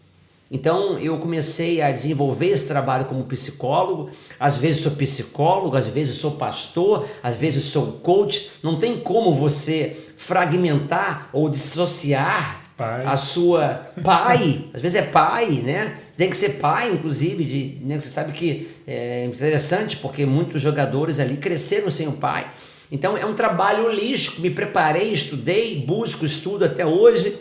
Então eu comecei a desenvolver esse trabalho como psicólogo. Às vezes sou psicólogo, às vezes sou pastor, às vezes sou coach. Não tem como você fragmentar ou dissociar pai. a sua pai. às vezes é pai, né? Você tem que ser pai, inclusive. De, né? Você sabe que é interessante porque muitos jogadores ali cresceram sem o pai. Então é um trabalho holístico. Me preparei, estudei, busco estudo até hoje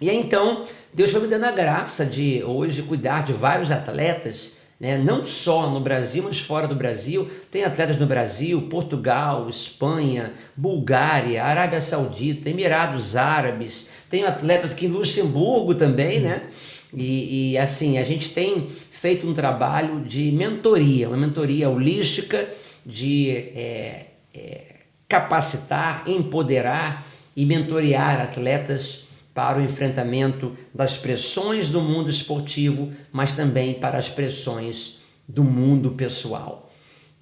e aí, então, Deus foi me dando a graça de hoje cuidar de vários atletas né? não só no Brasil, mas fora do Brasil. Tem atletas no Brasil, Portugal, Espanha, Bulgária, Arábia Saudita, Emirados Árabes, tem atletas aqui em Luxemburgo também, né? E, e, assim, a gente tem feito um trabalho de mentoria, uma mentoria holística de é, é, capacitar, empoderar e mentorear atletas para o enfrentamento das pressões do mundo esportivo, mas também para as pressões do mundo pessoal.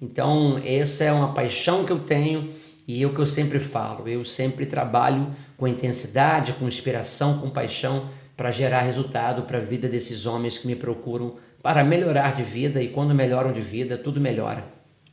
Então, essa é uma paixão que eu tenho e é o que eu sempre falo. Eu sempre trabalho com intensidade, com inspiração, com paixão para gerar resultado para a vida desses homens que me procuram para melhorar de vida e quando melhoram de vida, tudo melhora.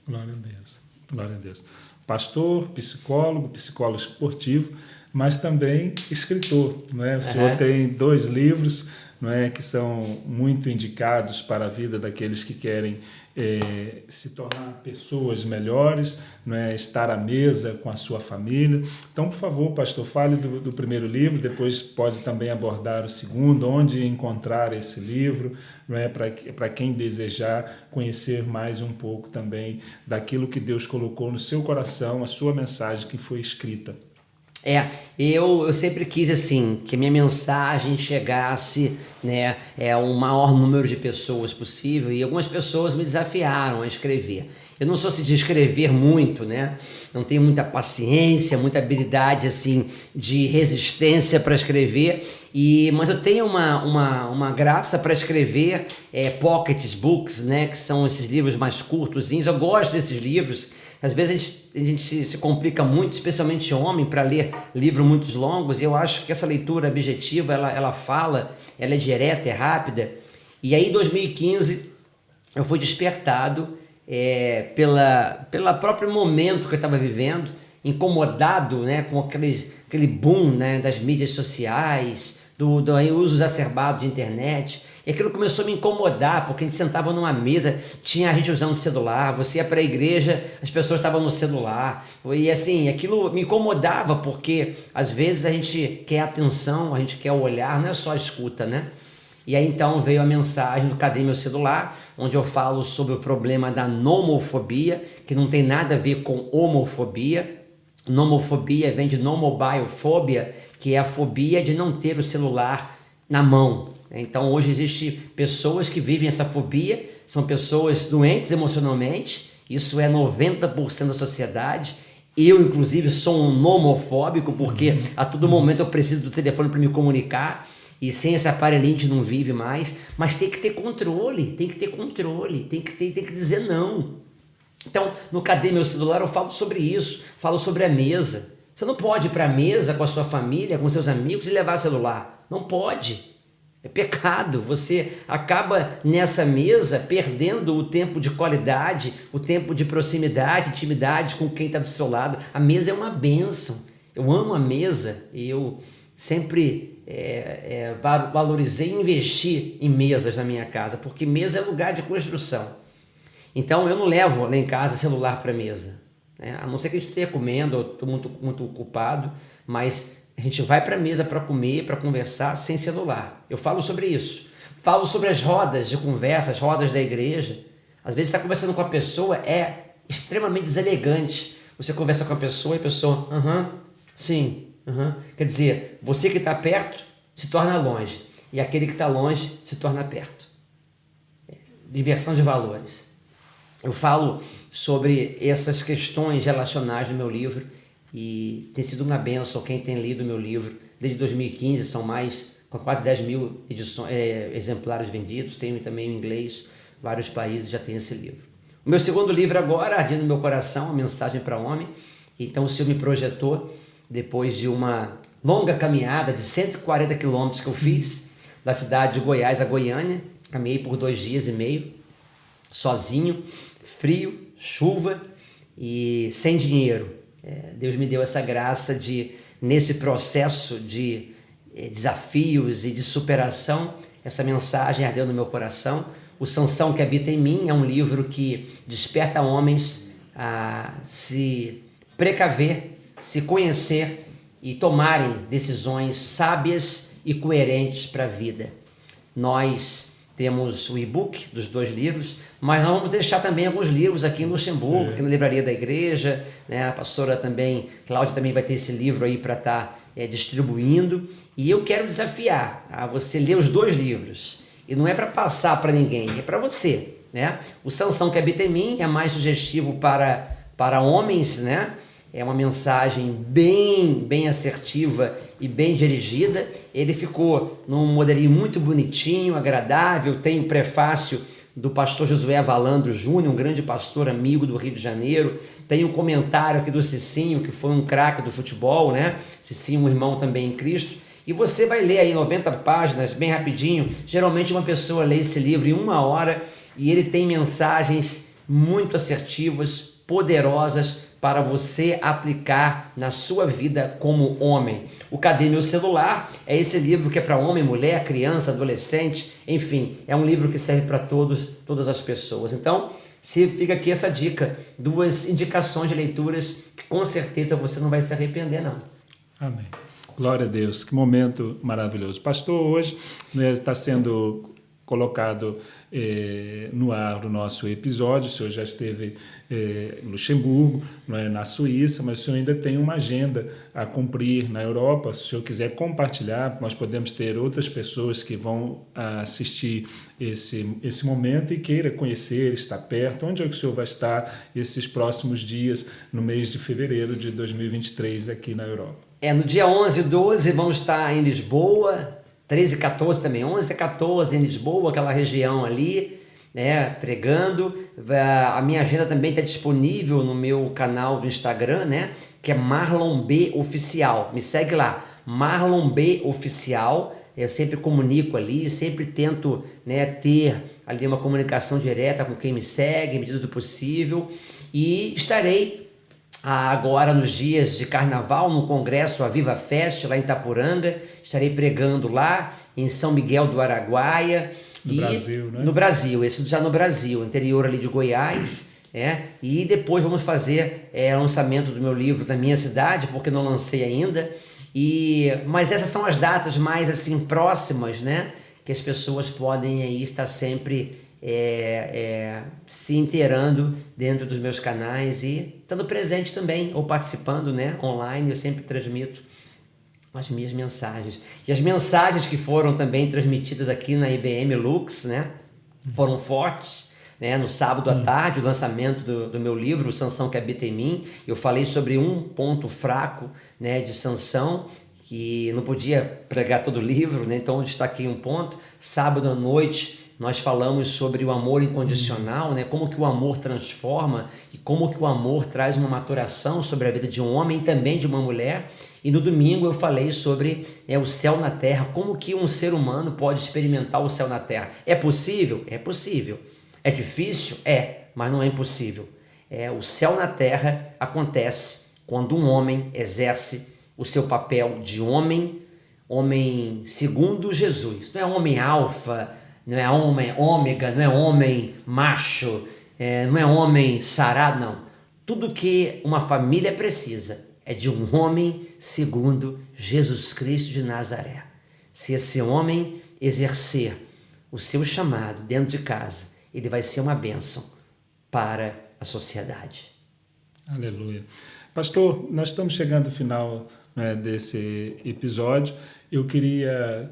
Glória a Deus. Glória a Deus. Pastor, psicólogo, psicólogo esportivo mas também escritor. Não é? O senhor uhum. tem dois livros não é, que são muito indicados para a vida daqueles que querem é, se tornar pessoas melhores, não é, estar à mesa com a sua família. Então, por favor, pastor, fale do, do primeiro livro, depois pode também abordar o segundo, onde encontrar esse livro, não é, para quem desejar conhecer mais um pouco também daquilo que Deus colocou no seu coração, a sua mensagem que foi escrita. É, eu, eu sempre quis assim que minha mensagem chegasse né, é, ao maior número de pessoas possível e algumas pessoas me desafiaram a escrever. Eu não sou assim de escrever muito, né? Não tenho muita paciência, muita habilidade assim de resistência para escrever. E mas eu tenho uma, uma, uma graça para escrever é, pockets books, né? Que são esses livros mais curtos. Eu gosto desses livros às vezes a gente, a gente se, se complica muito, especialmente homem, para ler livros muito longos, e eu acho que essa leitura objetiva, ela, ela fala, ela é direta, é rápida. E aí, em 2015, eu fui despertado é, pela, pelo próprio momento que eu estava vivendo, incomodado né, com aquele, aquele boom né, das mídias sociais, do, do uso exacerbado de internet. E aquilo começou a me incomodar, porque a gente sentava numa mesa, tinha a gente usando celular, você ia para a igreja, as pessoas estavam no celular. E assim, aquilo me incomodava, porque às vezes a gente quer atenção, a gente quer o olhar, não é só escuta, né? E aí então veio a mensagem do Cadê Meu Celular, onde eu falo sobre o problema da nomofobia, que não tem nada a ver com homofobia. Nomofobia vem de nomobiofobia, que é a fobia de não ter o celular na mão. Então hoje existe pessoas que vivem essa fobia, são pessoas doentes emocionalmente, isso é 90% da sociedade. Eu, inclusive, sou um nomofóbico, porque a todo momento eu preciso do telefone para me comunicar. E sem esse aparelhinho a gente não vive mais. Mas tem que ter controle, tem que ter controle, tem que, ter, tem que dizer não. Então, no Cadê Meu Celular eu falo sobre isso, falo sobre a mesa. Você não pode ir para a mesa com a sua família, com seus amigos e levar celular. Não pode. É pecado. Você acaba nessa mesa perdendo o tempo de qualidade, o tempo de proximidade, intimidade com quem está do seu lado. A mesa é uma benção. Eu amo a mesa e eu sempre é, é, valorizei investir em mesas na minha casa, porque mesa é lugar de construção. Então eu não levo lá em casa celular para mesa. Né? A não ser que a gente esteja comendo, ou estou muito, muito ocupado, mas a gente vai para a mesa para comer, para conversar sem celular. Eu falo sobre isso. Falo sobre as rodas de conversa, as rodas da igreja. Às vezes está conversando com a pessoa, é extremamente deselegante. Você conversa com a pessoa e a pessoa, aham, uh -huh, sim, aham. Uh -huh. Quer dizer, você que está perto se torna longe e aquele que está longe se torna perto. Inversão de valores. Eu falo sobre essas questões relacionais no meu livro e tem sido uma benção quem tem lido meu livro. Desde 2015, são mais, com quase 10 mil edições, é, exemplares vendidos, tenho também em inglês, vários países já têm esse livro. O meu segundo livro agora, Ardindo no Meu Coração, a Mensagem para o Homem, então o Senhor me projetou, depois de uma longa caminhada de 140 quilômetros que eu fiz, da cidade de Goiás a Goiânia, caminhei por dois dias e meio, sozinho, frio, chuva e sem dinheiro. É, Deus me deu essa graça de, nesse processo de é, desafios e de superação, essa mensagem ardeu no meu coração. O Sansão que habita em mim é um livro que desperta homens a se precaver, se conhecer e tomarem decisões sábias e coerentes para a vida. Nós temos o e-book dos dois livros, mas nós vamos deixar também alguns livros aqui em Luxemburgo, Sim. aqui na livraria da igreja. Né? A pastora também, Cláudia também vai ter esse livro aí para estar tá, é, distribuindo. E eu quero desafiar a você ler os dois livros. E não é para passar para ninguém, é para você. Né? O Sansão que habita em mim é mais sugestivo para, para homens, né? É uma mensagem bem, bem assertiva e bem dirigida. Ele ficou num modelinho muito bonitinho, agradável. Tem o prefácio do pastor Josué Avalando Júnior, um grande pastor amigo do Rio de Janeiro. Tem um comentário aqui do Cicinho, que foi um craque do futebol, né? Cicinho, um irmão também em Cristo. E você vai ler aí 90 páginas, bem rapidinho. Geralmente uma pessoa lê esse livro em uma hora e ele tem mensagens muito assertivas, poderosas para você aplicar na sua vida como homem. O Cadê Meu Celular é esse livro que é para homem, mulher, criança, adolescente, enfim, é um livro que serve para todos, todas as pessoas. Então, se fica aqui essa dica, duas indicações de leituras que com certeza você não vai se arrepender não. Amém. Glória a Deus, que momento maravilhoso. Pastor, hoje né, está sendo colocado eh, no ar o nosso episódio. O senhor já esteve eh, em Luxemburgo, é, na Suíça, mas o senhor ainda tem uma agenda a cumprir na Europa. Se o senhor quiser compartilhar, nós podemos ter outras pessoas que vão assistir esse, esse momento e queira conhecer, estar perto. Onde é que o senhor vai estar esses próximos dias, no mês de fevereiro de 2023, aqui na Europa? É, no dia 11 e 12 vamos estar em Lisboa, 13 e 14 também, 11 e 14 em Lisboa, aquela região ali, né, pregando. A minha agenda também está disponível no meu canal do Instagram, né, que é Marlon B Oficial. Me segue lá, Marlon B Oficial. Eu sempre comunico ali, sempre tento né, ter ali uma comunicação direta com quem me segue, medida do possível. E estarei agora nos dias de carnaval no congresso A Viva Fest lá em Itapuranga. Estarei pregando lá em São Miguel do Araguaia. No e Brasil, né? No Brasil, esse já no Brasil, interior ali de Goiás. É, e depois vamos fazer é, o lançamento do meu livro na minha cidade, porque não lancei ainda. E, mas essas são as datas mais assim próximas, né? Que as pessoas podem aí estar sempre é, é, se inteirando dentro dos meus canais e estando presente também ou participando né, online. Eu sempre transmito as minhas mensagens. E as mensagens que foram também transmitidas aqui na IBM Lux né, foram fortes. Né, no sábado à hum. tarde, o lançamento do, do, meu livro, Sansão que habita em mim, eu falei sobre um ponto fraco né, de Sansão, que não podia pregar todo o livro, né, então eu destaquei um ponto. Sábado à noite, nós falamos sobre o amor incondicional, né? Como que o amor transforma e como que o amor traz uma maturação sobre a vida de um homem e também de uma mulher. E no domingo eu falei sobre é, o céu na terra, como que um ser humano pode experimentar o céu na terra. É possível? É possível. É difícil? É, mas não é impossível. É, o céu na terra acontece quando um homem exerce o seu papel de homem, homem segundo Jesus. Não é homem alfa, não é homem ômega, não é homem macho, é, não é homem sarado, não. Tudo que uma família precisa é de um homem segundo Jesus Cristo de Nazaré. Se esse homem exercer o seu chamado dentro de casa, ele vai ser uma bênção para a sociedade. Aleluia. Pastor, nós estamos chegando ao final né, desse episódio. Eu queria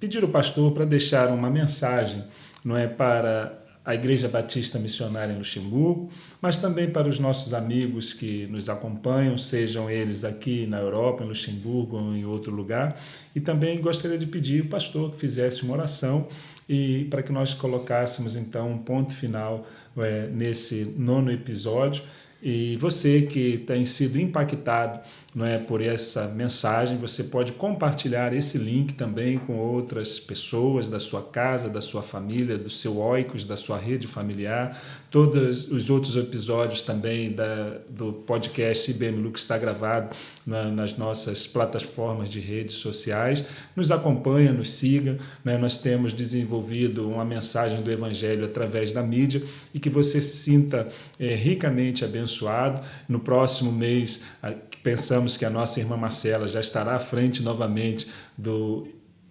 pedir o pastor para deixar uma mensagem, não é para a Igreja Batista Missionária em Luxemburgo, mas também para os nossos amigos que nos acompanham, sejam eles aqui na Europa, em Luxemburgo ou em outro lugar. E também gostaria de pedir o pastor que fizesse uma oração e para que nós colocássemos então um ponto final é, nesse nono episódio. E você que tem sido impactado não é, por essa mensagem, você pode compartilhar esse link também com outras pessoas da sua casa, da sua família, do seu oicos, da sua rede familiar. Todos os outros episódios também da, do podcast IBM Lux está gravado na, nas nossas plataformas de redes sociais. Nos acompanha, nos siga. Né? Nós temos desenvolvido uma mensagem do Evangelho através da mídia e que você se sinta é, ricamente abençoado. No próximo mês, pensamos que a nossa irmã Marcela já estará à frente novamente do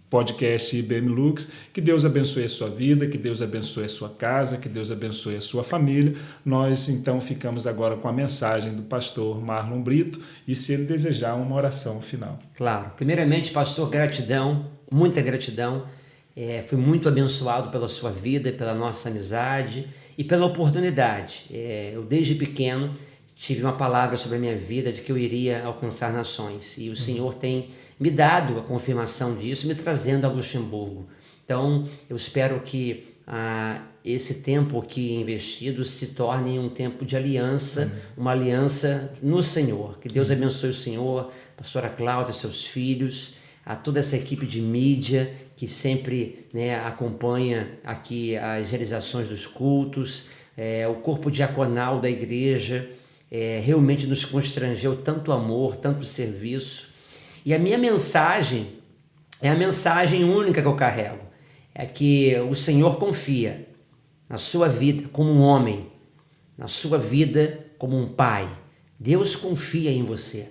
podcast IBM Lux. Que Deus abençoe a sua vida, que Deus abençoe a sua casa, que Deus abençoe a sua família. Nós então ficamos agora com a mensagem do pastor Marlon Brito e se ele desejar uma oração final. Claro. Primeiramente, pastor, gratidão, muita gratidão. É, fui muito abençoado pela sua vida, pela nossa amizade e pela oportunidade. É, eu desde pequeno tive uma palavra sobre a minha vida de que eu iria alcançar nações e o Senhor tem me dado a confirmação disso, me trazendo a Luxemburgo. Então, eu espero que ah, esse tempo aqui investido se torne um tempo de aliança, uma aliança no Senhor. Que Deus abençoe o Senhor, a pastora Cláudia, seus filhos, a toda essa equipe de mídia que sempre né, acompanha aqui as realizações dos cultos, é, o corpo diaconal da igreja, é, realmente nos constrangeu tanto amor, tanto serviço. E a minha mensagem é a mensagem única que eu carrego. É que o Senhor confia na sua vida como um homem, na sua vida como um pai. Deus confia em você.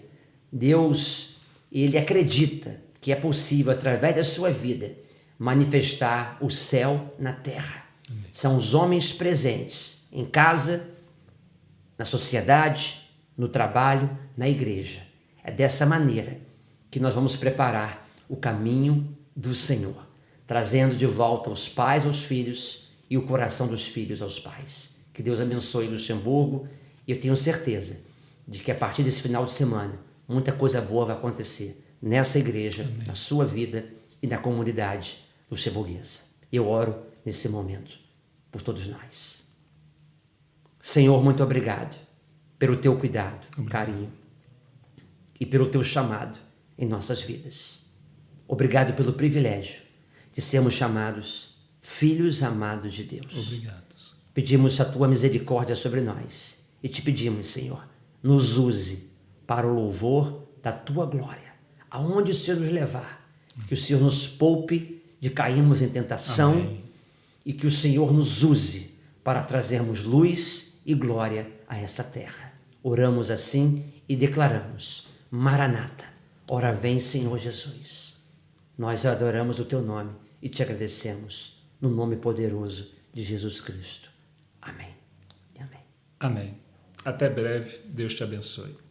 Deus, ele acredita que é possível através da sua vida manifestar o céu na terra. Amém. São os homens presentes em casa, na sociedade, no trabalho, na igreja. É dessa maneira que nós vamos preparar o caminho do Senhor, trazendo de volta os pais aos filhos e o coração dos filhos aos pais. Que Deus abençoe Luxemburgo e eu tenho certeza de que a partir desse final de semana muita coisa boa vai acontecer nessa igreja, Amém. na sua vida e na comunidade luxemburguesa. Eu oro nesse momento por todos nós. Senhor, muito obrigado pelo teu cuidado, carinho e pelo teu chamado em nossas vidas. Obrigado pelo privilégio de sermos chamados filhos amados de Deus. Obrigado. Pedimos a tua misericórdia sobre nós e te pedimos, Senhor, nos use para o louvor da tua glória. Aonde o Senhor nos levar, que o Senhor nos poupe de cairmos em tentação Amém. e que o Senhor nos use para trazermos luz e glória a essa terra. Oramos assim e declaramos: Maranata Ora vem, Senhor Jesus. Nós adoramos o teu nome e te agradecemos no nome poderoso de Jesus Cristo. Amém. Amém. Amém. Até breve. Deus te abençoe.